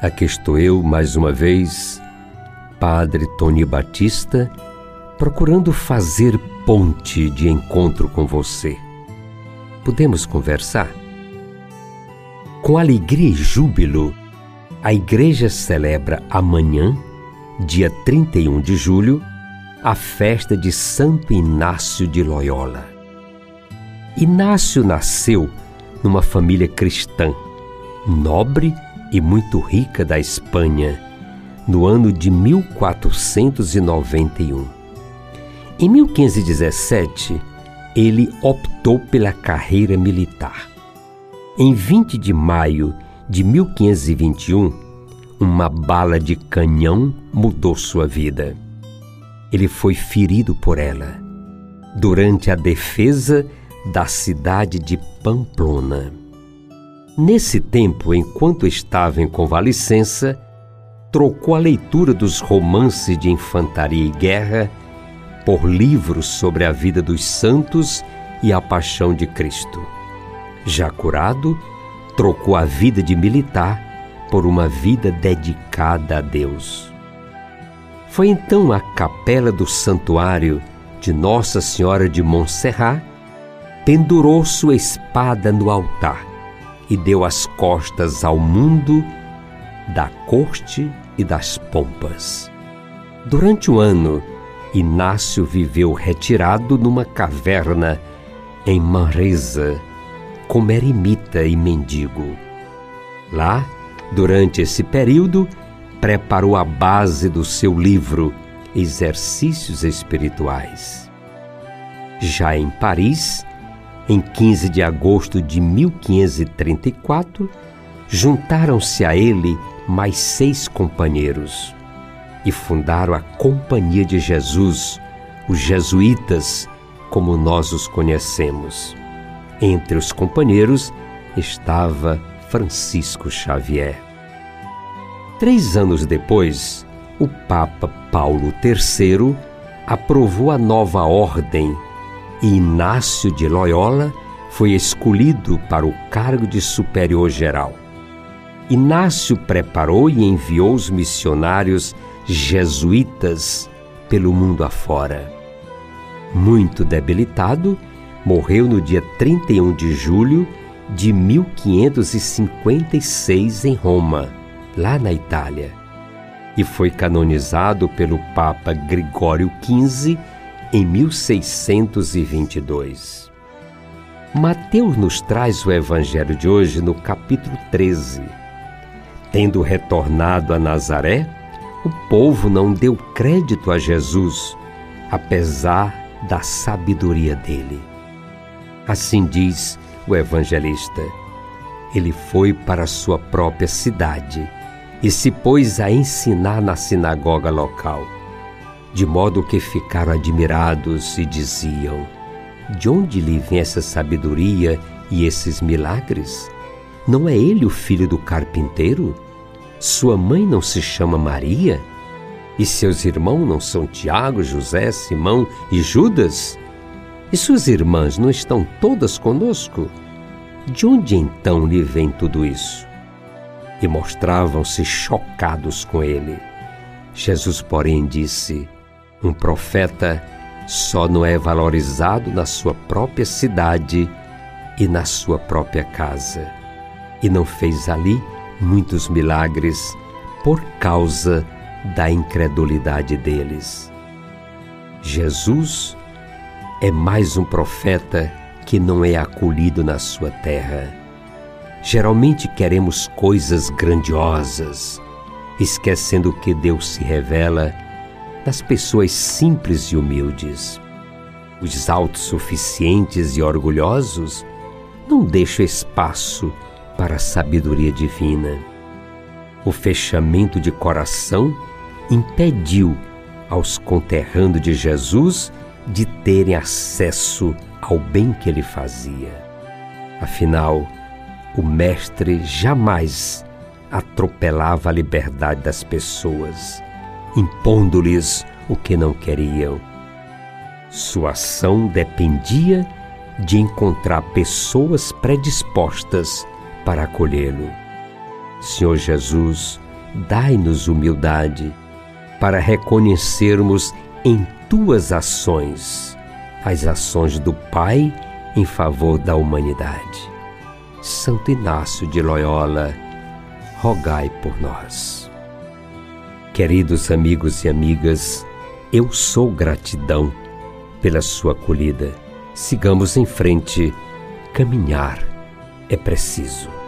aqui estou eu mais uma vez, Padre Tony Batista, procurando fazer ponte de encontro com você. Podemos conversar? Com alegria e júbilo, a Igreja celebra amanhã, dia 31 de julho, a festa de Santo Inácio de Loyola. Inácio nasceu numa família cristã, nobre e muito rica da Espanha, no ano de 1491. Em 1517, ele optou pela carreira militar. Em 20 de maio de 1521, uma bala de canhão mudou sua vida. Ele foi ferido por ela durante a defesa da cidade de Pamplona. Nesse tempo, enquanto estava em convalescença, trocou a leitura dos romances de infantaria e guerra por livros sobre a vida dos santos e a paixão de Cristo. Já curado, trocou a vida de militar por uma vida dedicada a Deus. Foi então à capela do santuário de Nossa Senhora de Montserrat pendurou sua espada no altar e deu as costas ao mundo da corte e das pompas. Durante um ano, Inácio viveu retirado numa caverna em Manresa, como eremita e mendigo. Lá, durante esse período, preparou a base do seu livro Exercícios Espirituais. Já em Paris, em 15 de agosto de 1534, juntaram-se a ele mais seis companheiros e fundaram a Companhia de Jesus, os jesuítas, como nós os conhecemos. Entre os companheiros estava Francisco Xavier. Três anos depois, o Papa Paulo III aprovou a nova ordem Inácio de Loyola foi escolhido para o cargo de superior geral. Inácio preparou e enviou os missionários jesuítas pelo mundo afora. Muito debilitado, morreu no dia 31 de julho de 1556 em Roma, lá na Itália, e foi canonizado pelo Papa Gregório XV em 1622. Mateus nos traz o evangelho de hoje no capítulo 13. Tendo retornado a Nazaré, o povo não deu crédito a Jesus, apesar da sabedoria dele. Assim diz o evangelista. Ele foi para sua própria cidade e se pôs a ensinar na sinagoga local de modo que ficaram admirados e diziam: De onde lhe vem essa sabedoria e esses milagres? Não é ele o filho do carpinteiro? Sua mãe não se chama Maria? E seus irmãos não são Tiago, José, Simão e Judas? E suas irmãs não estão todas conosco? De onde então lhe vem tudo isso? E mostravam-se chocados com ele. Jesus, porém, disse: um profeta só não é valorizado na sua própria cidade e na sua própria casa. E não fez ali muitos milagres por causa da incredulidade deles. Jesus é mais um profeta que não é acolhido na sua terra. Geralmente queremos coisas grandiosas, esquecendo que Deus se revela das pessoas simples e humildes. Os autossuficientes e orgulhosos não deixa espaço para a sabedoria divina. O fechamento de coração impediu aos conterrândoos de Jesus de terem acesso ao bem que ele fazia. Afinal, o Mestre jamais atropelava a liberdade das pessoas, impondo-lhes o que não queriam. Sua ação dependia de encontrar pessoas predispostas para acolhê-lo. Senhor Jesus, dai-nos humildade para reconhecermos em tuas ações as ações do Pai em favor da humanidade. Santo Inácio de Loyola, rogai por nós. Queridos amigos e amigas, eu sou gratidão pela sua acolhida. Sigamos em frente. Caminhar é preciso.